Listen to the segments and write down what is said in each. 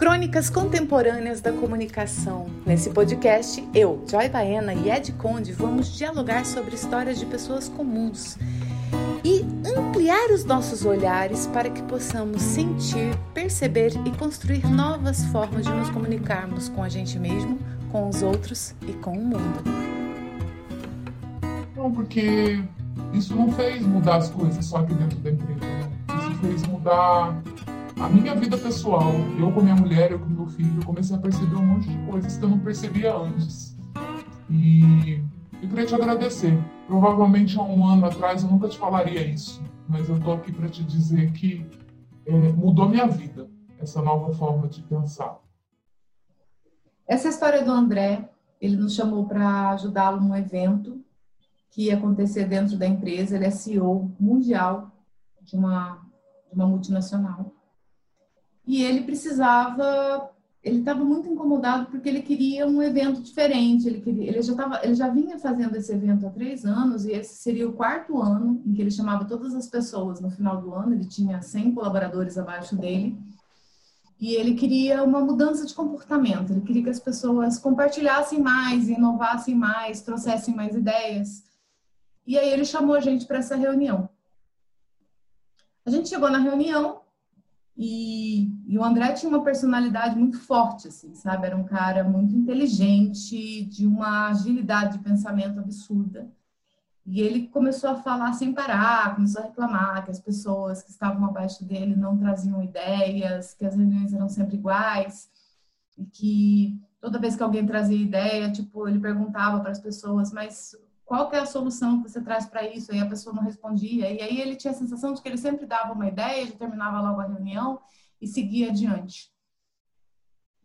Crônicas Contemporâneas da Comunicação. Nesse podcast, eu, Joy Baena e Ed Conde vamos dialogar sobre histórias de pessoas comuns e ampliar os nossos olhares para que possamos sentir, perceber e construir novas formas de nos comunicarmos com a gente mesmo, com os outros e com o mundo. Não, porque isso não fez mudar as coisas só aqui dentro da empresa. Né? Isso fez mudar a minha vida pessoal, eu com minha mulher, eu com meu filho, eu comecei a perceber um monte de coisas que eu não percebia antes. E eu queria te agradecer. Provavelmente há um ano atrás eu nunca te falaria isso, mas eu tô aqui para te dizer que é, mudou minha vida, essa nova forma de pensar. Essa história do André, ele nos chamou para ajudá-lo num evento que ia acontecer dentro da empresa. Ele é CEO mundial de uma, de uma multinacional e ele precisava ele estava muito incomodado porque ele queria um evento diferente. Ele, queria, ele, já tava, ele já vinha fazendo esse evento há três anos e esse seria o quarto ano em que ele chamava todas as pessoas no final do ano. Ele tinha 100 colaboradores abaixo dele e ele queria uma mudança de comportamento. Ele queria que as pessoas compartilhassem mais, inovassem mais, trouxessem mais ideias. E aí ele chamou a gente para essa reunião. A gente chegou na reunião e, e, o André tinha uma personalidade muito forte, assim, sabe? Era um cara muito inteligente, de uma agilidade de pensamento absurda. E ele começou a falar sem parar, começou a reclamar que as pessoas que estavam abaixo dele não traziam ideias, que as reuniões eram sempre iguais, e que toda vez que alguém trazia ideia, tipo, ele perguntava para as pessoas, mas qual que é a solução que você traz para isso? E a pessoa não respondia. E aí ele tinha a sensação de que ele sempre dava uma ideia, já terminava logo a reunião e seguia adiante.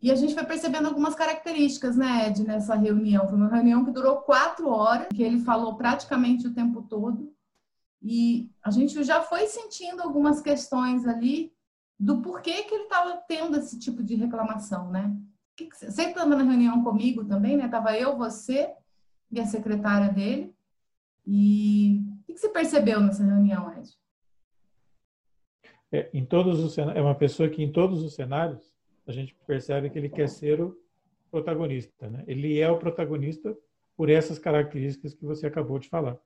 E a gente foi percebendo algumas características, né, Ed, nessa reunião. Foi uma reunião que durou quatro horas, que ele falou praticamente o tempo todo. E a gente já foi sentindo algumas questões ali do porquê que ele estava tendo esse tipo de reclamação, né? Você estava na reunião comigo também, né? Tava eu, você e a secretária dele. E o que você percebeu nessa reunião, Ed? É, em todos os é uma pessoa que em todos os cenários a gente percebe que ele quer ser o protagonista, né? Ele é o protagonista por essas características que você acabou de falar.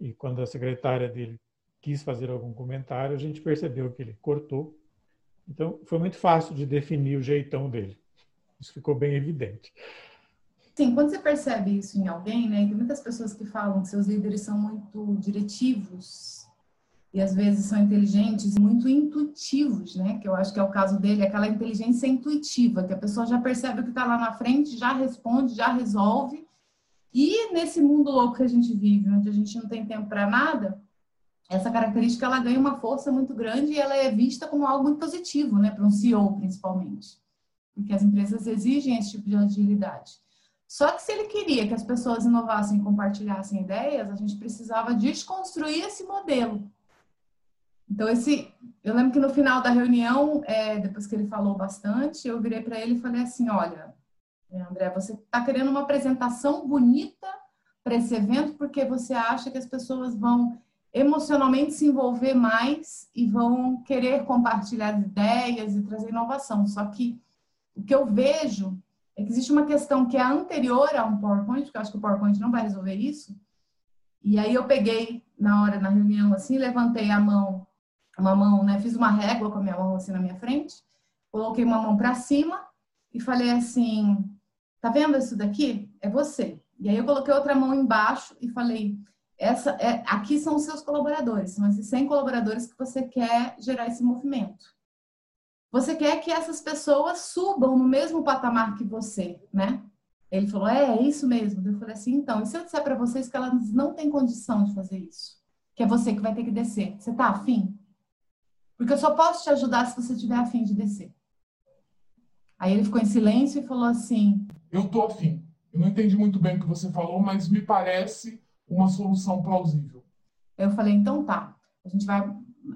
E quando a secretária dele quis fazer algum comentário, a gente percebeu que ele cortou. Então, foi muito fácil de definir o jeitão dele. Isso ficou bem evidente. Sim, quando você percebe isso em alguém, né? Tem muitas pessoas que falam que seus líderes são muito diretivos e às vezes são inteligentes muito intuitivos, né? Que eu acho que é o caso dele, aquela inteligência intuitiva, que a pessoa já percebe o que está lá na frente, já responde, já resolve. E nesse mundo louco que a gente vive, onde a gente não tem tempo para nada, essa característica ela ganha uma força muito grande e ela é vista como algo muito positivo, né? Para um CEO, principalmente. Porque as empresas exigem esse tipo de agilidade. Só que se ele queria que as pessoas inovassem e compartilhassem ideias, a gente precisava desconstruir esse modelo. Então, esse, eu lembro que no final da reunião, é, depois que ele falou bastante, eu virei para ele e falei assim: Olha, é, André, você está querendo uma apresentação bonita para esse evento porque você acha que as pessoas vão emocionalmente se envolver mais e vão querer compartilhar ideias e trazer inovação. Só que o que eu vejo é que existe uma questão que é anterior a um PowerPoint, porque eu acho que o PowerPoint não vai resolver isso. E aí eu peguei na hora, na reunião, assim, levantei a mão, uma mão, né? Fiz uma régua com a minha mão assim na minha frente, coloquei uma mão para cima e falei assim: tá vendo isso daqui? É você. E aí eu coloquei outra mão embaixo e falei: essa é, aqui são os seus colaboradores, são esses 100 colaboradores que você quer gerar esse movimento. Você quer que essas pessoas subam no mesmo patamar que você, né? Ele falou: É, é isso mesmo. Eu falei assim: Então, e se eu disser para vocês que elas não têm condição de fazer isso? Que é você que vai ter que descer. Você tá afim? Porque eu só posso te ajudar se você tiver afim de descer. Aí ele ficou em silêncio e falou assim: Eu tô afim. Eu não entendi muito bem o que você falou, mas me parece uma solução plausível. Eu falei: Então tá. A gente vai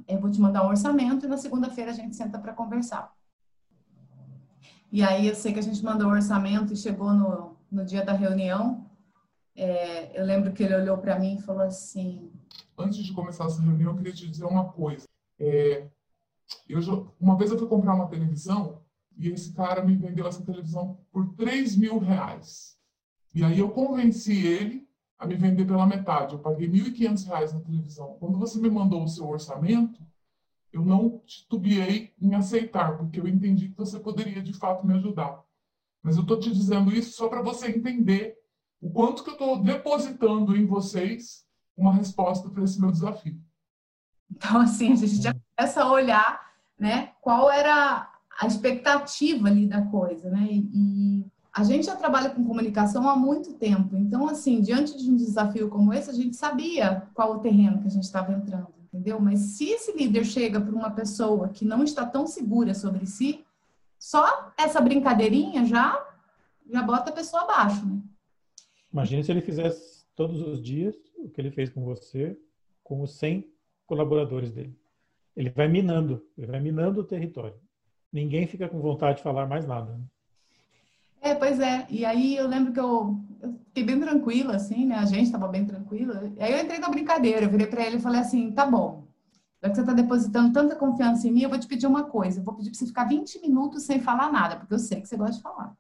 eu vou te mandar um orçamento e na segunda-feira a gente senta para conversar. E aí eu sei que a gente mandou o orçamento e chegou no, no dia da reunião. É, eu lembro que ele olhou para mim e falou assim: Antes de começar essa reunião, eu queria te dizer uma coisa. É, eu uma vez eu fui comprar uma televisão e esse cara me vendeu essa televisão por 3 mil reais. E aí eu convenci ele a me vender pela metade. Eu paguei 1.500 reais na televisão. Quando você me mandou o seu orçamento, eu não titubeei em aceitar, porque eu entendi que você poderia de fato me ajudar. Mas eu estou te dizendo isso só para você entender o quanto que eu estou depositando em vocês uma resposta para esse meu desafio. Então, assim, a gente já começa a olhar né, qual era a expectativa ali da coisa, né? E, a gente já trabalha com comunicação há muito tempo. Então, assim, diante de um desafio como esse, a gente sabia qual o terreno que a gente estava entrando, entendeu? Mas se esse líder chega para uma pessoa que não está tão segura sobre si, só essa brincadeirinha já já bota a pessoa abaixo, né? Imagine se ele fizesse todos os dias o que ele fez com você, com os 100 colaboradores dele. Ele vai minando, ele vai minando o território. Ninguém fica com vontade de falar mais nada. Né? É, pois é. E aí eu lembro que eu, eu fiquei bem tranquila, assim, né? A gente estava bem tranquila. E aí eu entrei na brincadeira, eu virei para ele e falei assim: tá bom, já que você está depositando tanta confiança em mim, eu vou te pedir uma coisa. Eu vou pedir para você ficar 20 minutos sem falar nada, porque eu sei que você gosta de falar.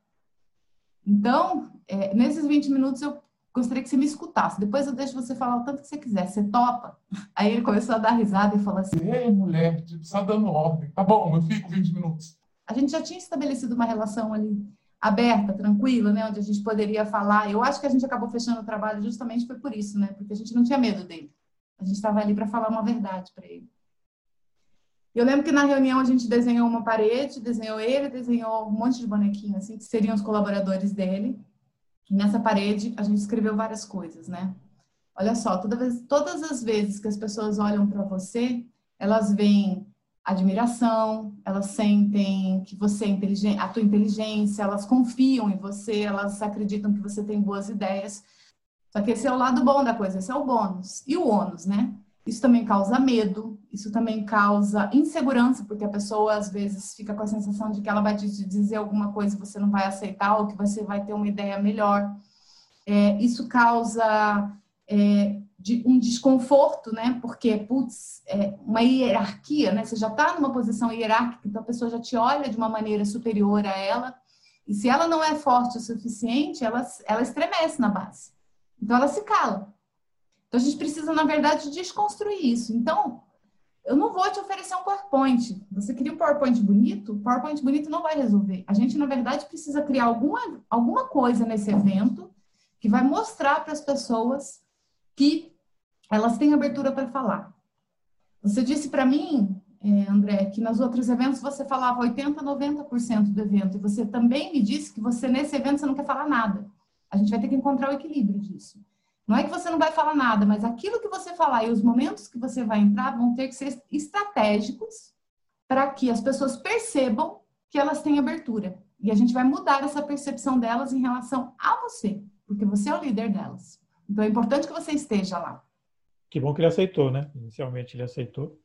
Então, é, nesses 20 minutos eu gostaria que você me escutasse. Depois eu deixo você falar o tanto que você quiser. Você topa? Aí ele começou a dar risada e falou assim: Ei, mulher, tipo, só dando ordem. Tá bom, eu fico 20 minutos. A gente já tinha estabelecido uma relação ali aberta, tranquila, né, onde a gente poderia falar. Eu acho que a gente acabou fechando o trabalho justamente foi por isso, né, porque a gente não tinha medo dele. A gente estava ali para falar uma verdade para ele. Eu lembro que na reunião a gente desenhou uma parede, desenhou ele, desenhou um monte de bonequinhos, assim, que seriam os colaboradores dele. E nessa parede a gente escreveu várias coisas, né? Olha só, toda vez, todas as vezes que as pessoas olham para você, elas veem admiração, elas sentem que você é inteligente, a tua inteligência, elas confiam em você, elas acreditam que você tem boas ideias. Só que esse é o lado bom da coisa, esse é o bônus. E o ônus, né? Isso também causa medo, isso também causa insegurança, porque a pessoa às vezes fica com a sensação de que ela vai te dizer alguma coisa e você não vai aceitar, ou que você vai ter uma ideia melhor. É, isso causa é, de um desconforto, né? Porque, putz, é uma hierarquia, né? Você já está numa posição hierárquica, então a pessoa já te olha de uma maneira superior a ela. E se ela não é forte o suficiente, ela, ela estremece na base. Então ela se cala. Então a gente precisa, na verdade, desconstruir isso. Então, eu não vou te oferecer um PowerPoint. Você cria um PowerPoint bonito, PowerPoint bonito não vai resolver. A gente, na verdade, precisa criar alguma, alguma coisa nesse evento que vai mostrar para as pessoas que elas têm abertura para falar. Você disse para mim, é, André, que nos outros eventos você falava 80, 90% do evento. E você também me disse que você, nesse evento, você não quer falar nada. A gente vai ter que encontrar o equilíbrio disso. Não é que você não vai falar nada, mas aquilo que você falar e os momentos que você vai entrar vão ter que ser estratégicos para que as pessoas percebam que elas têm abertura. E a gente vai mudar essa percepção delas em relação a você, porque você é o líder delas. Então é importante que você esteja lá. Que bom que ele aceitou, né? Inicialmente ele aceitou.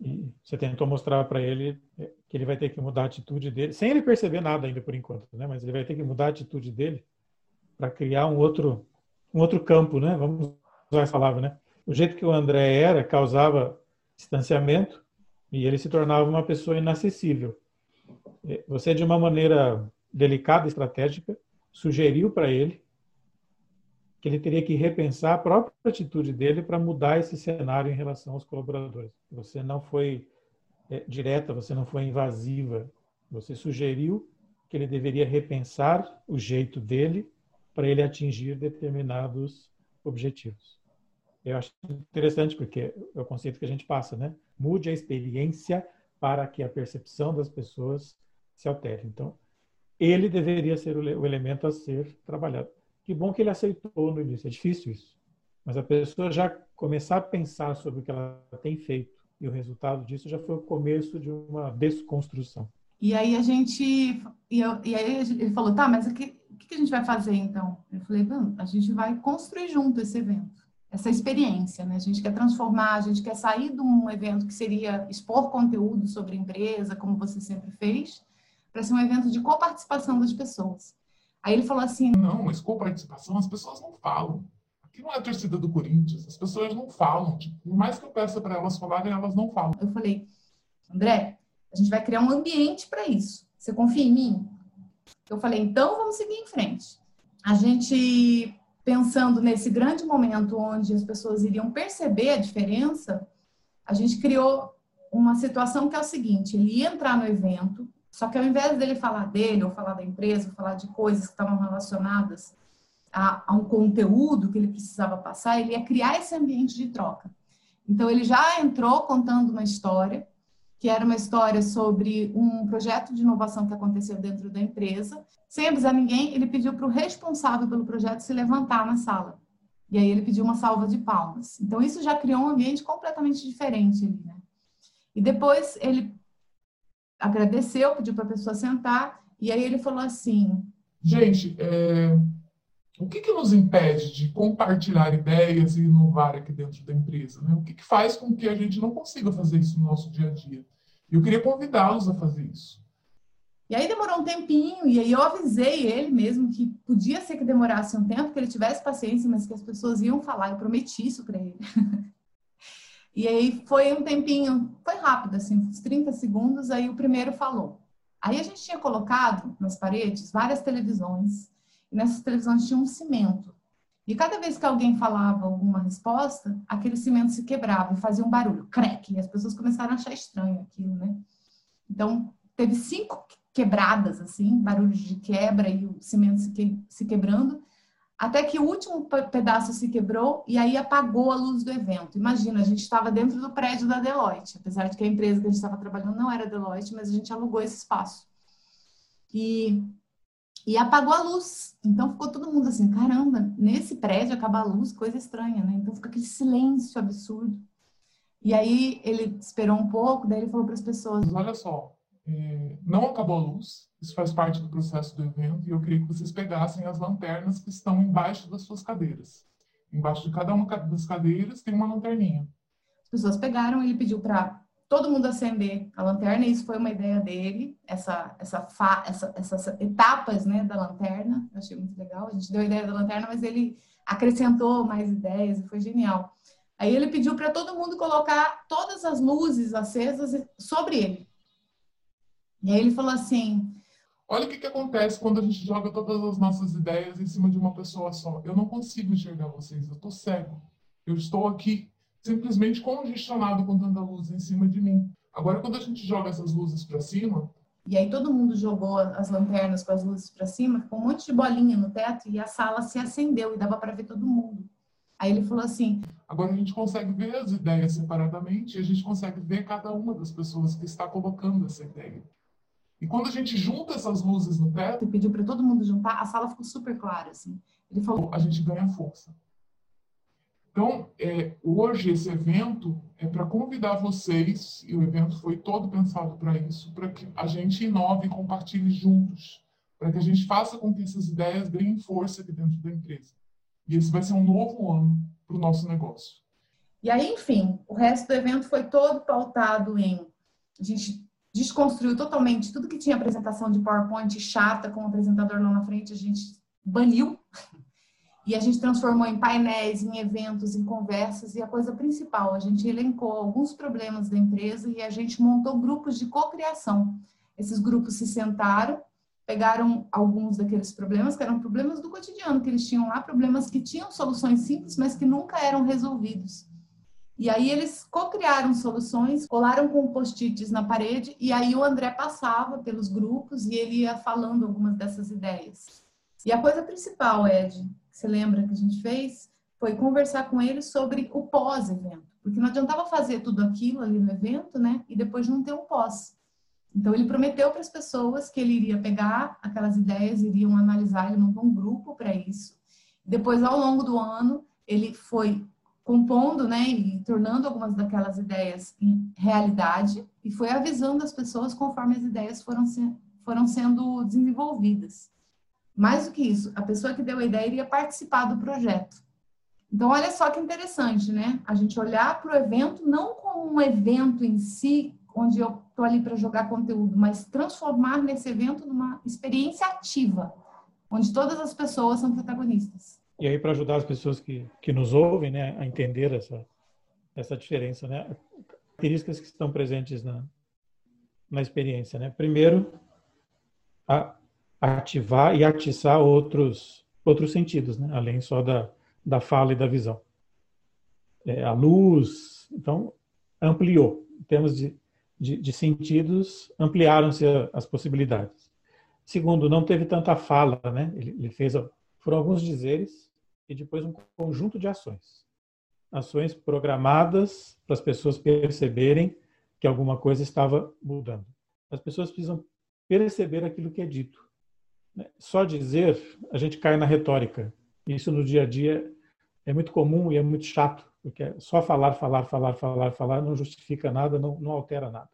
E você tentou mostrar para ele que ele vai ter que mudar a atitude dele, sem ele perceber nada ainda por enquanto, né? Mas ele vai ter que mudar a atitude dele para criar um outro um outro campo, né? Vamos usar essa palavra, né? O jeito que o André era causava distanciamento e ele se tornava uma pessoa inacessível. Você, de uma maneira delicada, estratégica, sugeriu para ele que ele teria que repensar a própria atitude dele para mudar esse cenário em relação aos colaboradores. Você não foi é, direta, você não foi invasiva, você sugeriu que ele deveria repensar o jeito dele para ele atingir determinados objetivos. Eu acho interessante porque é o conceito que a gente passa, né? Mude a experiência para que a percepção das pessoas se altere. Então, ele deveria ser o elemento a ser trabalhado. Que bom que ele aceitou no início. É difícil isso. Mas a pessoa já começar a pensar sobre o que ela tem feito e o resultado disso já foi o começo de uma desconstrução. E aí a gente. E, eu, e aí ele falou: tá, mas o que, que a gente vai fazer então? Eu falei: a gente vai construir junto esse evento, essa experiência, né? A gente quer transformar, a gente quer sair de um evento que seria expor conteúdo sobre empresa, como você sempre fez, para ser um evento de coparticipação das pessoas. Aí ele falou assim: Não, mas com participação as pessoas não falam. Aqui não é a torcida do Corinthians, as pessoas não falam. Tipo, por mais que eu peça para elas falarem, elas não falam. Eu falei: André, a gente vai criar um ambiente para isso. Você confia em mim? Eu falei, então vamos seguir em frente. A gente, pensando nesse grande momento onde as pessoas iriam perceber a diferença, a gente criou uma situação que é o seguinte: ele ia entrar no evento, só que ao invés dele falar dele, ou falar da empresa, ou falar de coisas que estavam relacionadas a, a, um conteúdo que ele precisava passar, ele ia criar esse ambiente de troca. Então, ele já entrou contando uma história, que era uma história sobre um projeto de inovação que aconteceu dentro da empresa. Sem avisar ninguém, ele pediu para o responsável pelo projeto se levantar na sala. E aí ele pediu uma salva de palmas. Então, isso já criou um ambiente completamente diferente ali, né? E depois ele agradeceu, pediu para a pessoa sentar, e aí ele falou assim: Gente, é, o que, que nos impede de compartilhar ideias e inovar aqui dentro da empresa? Né? O que, que faz com que a gente não consiga fazer isso no nosso dia a dia? Eu queria convidá-los a fazer isso. E aí demorou um tempinho, e aí eu avisei ele mesmo que podia ser que demorasse um tempo, que ele tivesse paciência, mas que as pessoas iam falar, eu prometi isso para ele. e aí foi um tempinho, foi rápido, assim, uns 30 segundos, aí o primeiro falou. Aí a gente tinha colocado nas paredes várias televisões, e nessas televisões tinha um cimento. E cada vez que alguém falava alguma resposta, aquele cimento se quebrava e fazia um barulho, crack, e as pessoas começaram a achar estranho aquilo, né? Então, teve cinco quebradas, assim, barulhos de quebra e o cimento se, que, se quebrando, até que o último pedaço se quebrou e aí apagou a luz do evento. Imagina, a gente estava dentro do prédio da Deloitte, apesar de que a empresa que a gente estava trabalhando não era Deloitte, mas a gente alugou esse espaço. E, e apagou a luz. Então ficou todo mundo assim, caramba, nesse prédio acaba a luz, coisa estranha, né? Então fica aquele silêncio absurdo. E aí ele esperou um pouco, daí ele falou para as pessoas: Olha só, é, não acabou a luz, isso faz parte do processo do evento, e eu queria que vocês pegassem as lanternas que estão embaixo das suas cadeiras. Embaixo de cada uma das cadeiras tem uma lanterninha. As pessoas pegaram, ele pediu para todo mundo acender a lanterna, e isso foi uma ideia dele, essa, essa, fa, essa, essas etapas né, da lanterna, eu achei muito legal. A gente deu a ideia da lanterna, mas ele acrescentou mais ideias e foi genial. Aí ele pediu para todo mundo colocar todas as luzes acesas sobre ele. E aí ele falou assim: Olha o que, que acontece quando a gente joga todas as nossas ideias em cima de uma pessoa só. Eu não consigo enxergar vocês, eu estou cego. Eu estou aqui simplesmente congestionado com tanta luz em cima de mim. Agora, quando a gente joga essas luzes para cima. E aí todo mundo jogou as lanternas com as luzes para cima, ficou um monte de bolinha no teto e a sala se acendeu e dava para ver todo mundo. Aí ele falou assim: Agora a gente consegue ver as ideias separadamente e a gente consegue ver cada uma das pessoas que está colocando essa ideia. E quando a gente junta essas luzes no teto. Ele pediu para todo mundo juntar, a sala ficou super clara, assim. Ele falou. A gente ganha força. Então, é, hoje esse evento é para convidar vocês, e o evento foi todo pensado para isso, para que a gente inove e compartilhe juntos, para que a gente faça com que essas ideias ganhem força aqui dentro da empresa. E esse vai ser um novo ano para o nosso negócio. E aí, enfim, o resto do evento foi todo pautado em a gente desconstruiu totalmente tudo que tinha apresentação de PowerPoint chata com o apresentador lá na frente, a gente baniu e a gente transformou em painéis, em eventos, em conversas e a coisa principal, a gente elencou alguns problemas da empresa e a gente montou grupos de cocriação. Esses grupos se sentaram, pegaram alguns daqueles problemas que eram problemas do cotidiano que eles tinham lá, problemas que tinham soluções simples, mas que nunca eram resolvidos. E aí eles co-criaram soluções, colaram com post-its na parede, e aí o André passava pelos grupos e ele ia falando algumas dessas ideias. E a coisa principal, Ed, que você lembra que a gente fez, foi conversar com ele sobre o pós-evento. Porque não adiantava fazer tudo aquilo ali no evento, né? E depois não ter um pós. Então ele prometeu para as pessoas que ele iria pegar aquelas ideias, iriam analisar, ele montou um grupo para isso. Depois, ao longo do ano, ele foi compondo, né, e tornando algumas daquelas ideias em realidade e foi avisando as pessoas conforme as ideias foram, se, foram sendo desenvolvidas. Mais do que isso, a pessoa que deu a ideia iria participar do projeto. Então, olha só que interessante, né? A gente olhar para o evento não como um evento em si, onde eu estou ali para jogar conteúdo, mas transformar nesse evento numa experiência ativa, onde todas as pessoas são protagonistas. E aí, para ajudar as pessoas que, que nos ouvem né, a entender essa, essa diferença, né, características que estão presentes na, na experiência. Né? Primeiro, ativar e atiçar outros outros sentidos, né? além só da, da fala e da visão. É, a luz, então, ampliou. Em termos de, de, de sentidos, ampliaram-se as possibilidades. Segundo, não teve tanta fala, né? Ele, ele fez, foram alguns dizeres e depois um conjunto de ações. Ações programadas para as pessoas perceberem que alguma coisa estava mudando. As pessoas precisam perceber aquilo que é dito. Né? Só dizer, a gente cai na retórica. Isso no dia a dia é muito comum e é muito chato, porque só falar, falar, falar, falar, falar não justifica nada, não, não altera nada.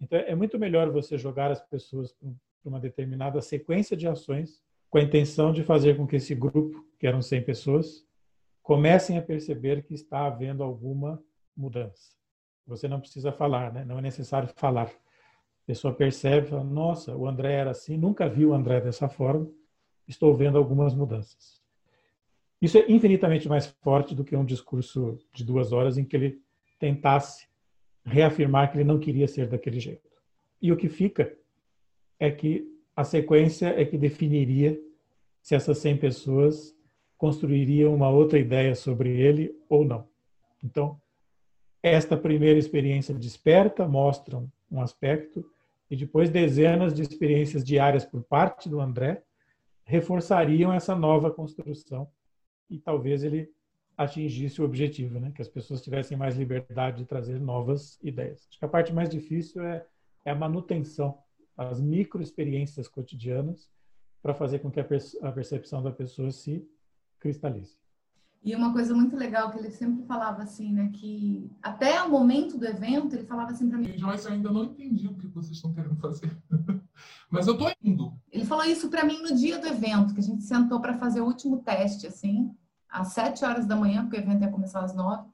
Então é muito melhor você jogar as pessoas para uma determinada sequência de ações com a intenção de fazer com que esse grupo, que eram 100 pessoas, comecem a perceber que está havendo alguma mudança. Você não precisa falar, né? não é necessário falar. A pessoa percebe, fala, nossa, o André era assim, nunca vi o André dessa forma, estou vendo algumas mudanças. Isso é infinitamente mais forte do que um discurso de duas horas em que ele tentasse reafirmar que ele não queria ser daquele jeito. E o que fica é que a sequência é que definiria se essas 100 pessoas construiriam uma outra ideia sobre ele ou não. Então, esta primeira experiência desperta, mostra um aspecto, e depois dezenas de experiências diárias por parte do André reforçariam essa nova construção e talvez ele atingisse o objetivo, né? que as pessoas tivessem mais liberdade de trazer novas ideias. Acho que a parte mais difícil é, é a manutenção, as micro experiências cotidianas para fazer com que a, a percepção da pessoa se cristalize. E uma coisa muito legal que ele sempre falava assim, né, que até o momento do evento ele falava assim para mim. Joyce, eu ainda não entendi o que vocês estão querendo fazer, mas eu tô indo. Ele falou isso para mim no dia do evento, que a gente sentou para fazer o último teste, assim, às sete horas da manhã, porque o evento ia começar às nove.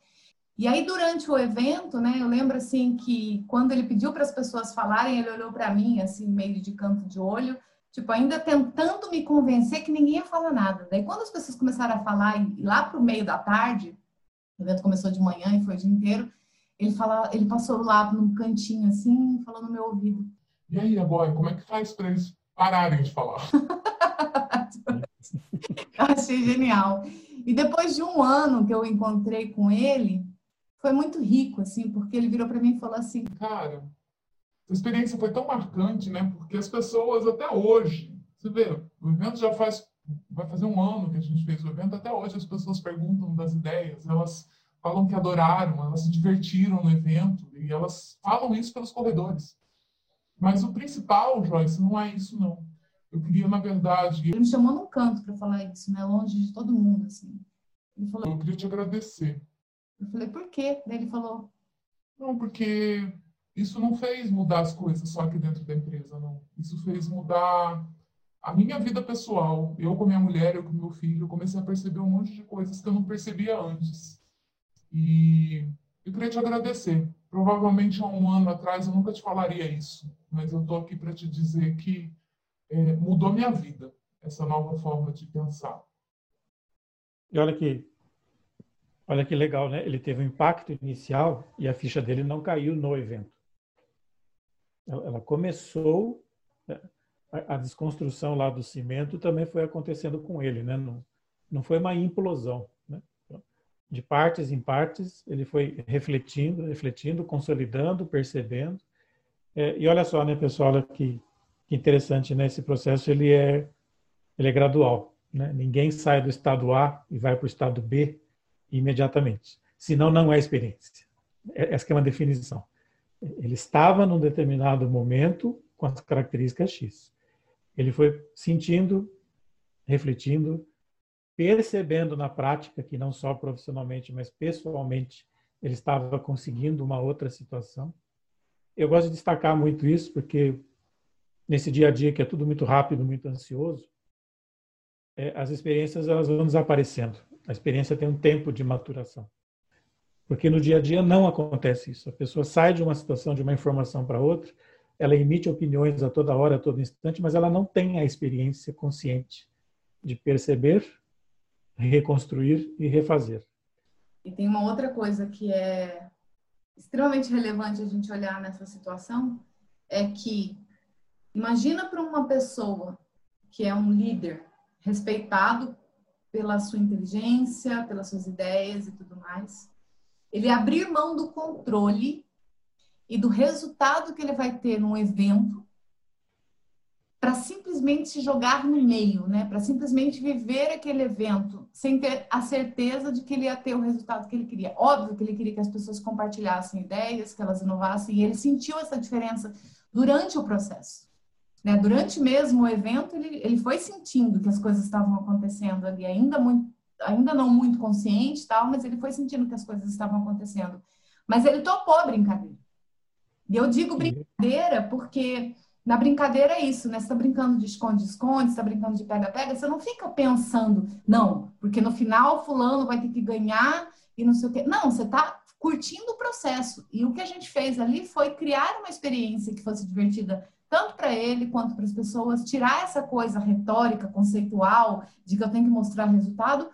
E aí durante o evento, né, eu lembro assim que quando ele pediu para as pessoas falarem, ele olhou para mim assim meio de canto de olho tipo, ainda tentando me convencer que ninguém ia falar nada. Daí, quando as pessoas começaram a falar, e lá para o meio da tarde, o evento começou de manhã e foi o dia inteiro, ele, fala, ele passou lá num cantinho assim, falou no meu ouvido. E aí, agora, como é que faz para eles pararem de falar? eu achei genial. E depois de um ano que eu encontrei com ele, foi muito rico, assim, porque ele virou para mim e falou assim: Cara, a experiência foi tão marcante, né? Porque as pessoas até hoje, você vê, o evento já faz vai fazer um ano que a gente fez o evento, até hoje as pessoas perguntam das ideias, elas falam que adoraram, elas se divertiram no evento e elas falam isso pelos corredores. Mas o principal, Joyce, não é isso não. Eu queria, na verdade. Ele me chamou num canto para falar isso, né? Longe de todo mundo, assim. Ele falou. Eu queria te agradecer. Eu falei, por quê? Daí ele falou. Não, porque isso não fez mudar as coisas só aqui dentro da empresa, não. Isso fez mudar a minha vida pessoal. Eu com minha mulher, eu com meu filho, eu comecei a perceber um monte de coisas que eu não percebia antes. E eu queria te agradecer. Provavelmente há um ano atrás eu nunca te falaria isso, mas eu estou aqui para te dizer que é, mudou minha vida essa nova forma de pensar. E olha que olha que legal, né? Ele teve um impacto inicial e a ficha dele não caiu no evento ela começou né, a desconstrução lá do cimento também foi acontecendo com ele, né? Não, não foi uma implosão, né? De partes em partes ele foi refletindo, refletindo, consolidando, percebendo. É, e olha só, né, pessoal, que, que interessante, né? Esse processo ele é ele é gradual, né? Ninguém sai do estado A e vai para o estado B imediatamente, senão não é experiência. É, essa é uma definição. Ele estava num determinado momento com as características X. Ele foi sentindo, refletindo, percebendo na prática que não só profissionalmente, mas pessoalmente ele estava conseguindo uma outra situação. Eu gosto de destacar muito isso porque nesse dia a dia que é tudo muito rápido, muito ansioso, é, as experiências elas vão desaparecendo. A experiência tem um tempo de maturação. Porque no dia a dia não acontece isso. A pessoa sai de uma situação, de uma informação para outra, ela emite opiniões a toda hora, a todo instante, mas ela não tem a experiência consciente de perceber, reconstruir e refazer. E tem uma outra coisa que é extremamente relevante a gente olhar nessa situação, é que Imagina para uma pessoa que é um líder respeitado pela sua inteligência, pelas suas ideias e tudo mais, ele abrir mão do controle e do resultado que ele vai ter num evento para simplesmente se jogar no meio, né? Para simplesmente viver aquele evento sem ter a certeza de que ele ia ter o resultado que ele queria. Óbvio que ele queria que as pessoas compartilhassem ideias, que elas inovassem, e ele sentiu essa diferença durante o processo. Né? Durante mesmo o evento, ele, ele foi sentindo que as coisas estavam acontecendo ali, ainda, muito, ainda não muito consciente, tal, mas ele foi sentindo que as coisas estavam acontecendo. Mas ele topou a brincadeira. E eu digo brincadeira porque na brincadeira é isso, né? Você tá brincando de esconde-esconde, você tá brincando de pega-pega, você não fica pensando, não, porque no final fulano vai ter que ganhar e não sei o quê. Não, você tá curtindo o processo. E o que a gente fez ali foi criar uma experiência que fosse divertida tanto para ele quanto para as pessoas, tirar essa coisa retórica, conceitual, de que eu tenho que mostrar resultado.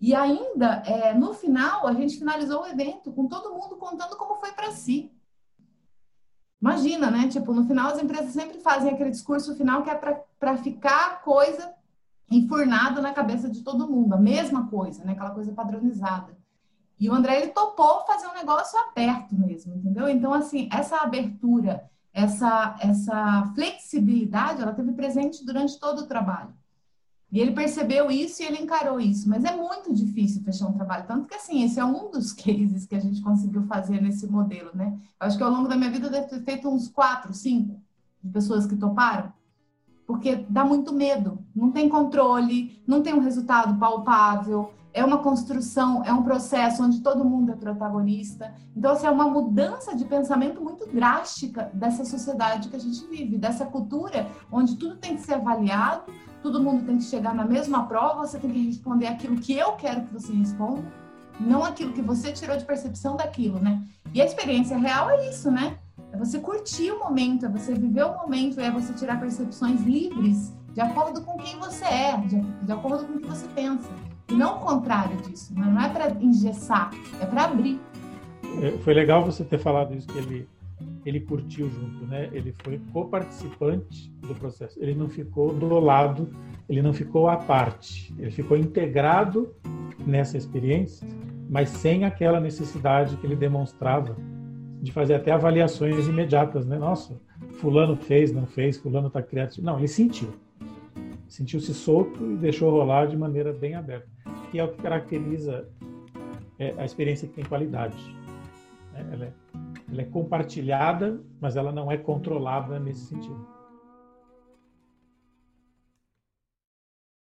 E ainda, é, no final, a gente finalizou o evento com todo mundo contando como foi para si. Imagina, né? Tipo, no final as empresas sempre fazem aquele discurso final que é para ficar coisa enfurnada na cabeça de todo mundo, a mesma coisa, né? Aquela coisa padronizada. E o André, ele topou fazer um negócio aberto mesmo, entendeu? Então, assim, essa abertura, essa, essa flexibilidade, ela teve presente durante todo o trabalho. E ele percebeu isso e ele encarou isso. Mas é muito difícil fechar um trabalho. Tanto que, assim, esse é um dos cases que a gente conseguiu fazer nesse modelo, né? Eu acho que ao longo da minha vida eu devo ter feito uns quatro, cinco de pessoas que toparam. Porque dá muito medo. Não tem controle, não tem um resultado palpável. É uma construção, é um processo onde todo mundo é protagonista. Então, assim, é uma mudança de pensamento muito drástica dessa sociedade que a gente vive, dessa cultura onde tudo tem que ser avaliado, todo mundo tem que chegar na mesma prova, você tem que responder aquilo que eu quero que você responda, não aquilo que você tirou de percepção daquilo, né? E a experiência real é isso, né? É você curtir o momento, é você viver o momento, é você tirar percepções livres de acordo com quem você é, de, de acordo com o que você pensa. E não o contrário disso, né? não é para engessar, é para abrir. É, foi legal você ter falado isso, que ele ele curtiu junto, né? Ele foi co-participante do processo. Ele não ficou do lado, ele não ficou à parte. Ele ficou integrado nessa experiência, mas sem aquela necessidade que ele demonstrava de fazer até avaliações imediatas, né? Nossa, fulano fez, não fez, fulano está criativo. Não, ele sentiu. Sentiu-se solto e deixou rolar de maneira bem aberta. Que é o que caracteriza é, a experiência que tem qualidade. Né? Ela é ela é compartilhada, mas ela não é controlada nesse sentido.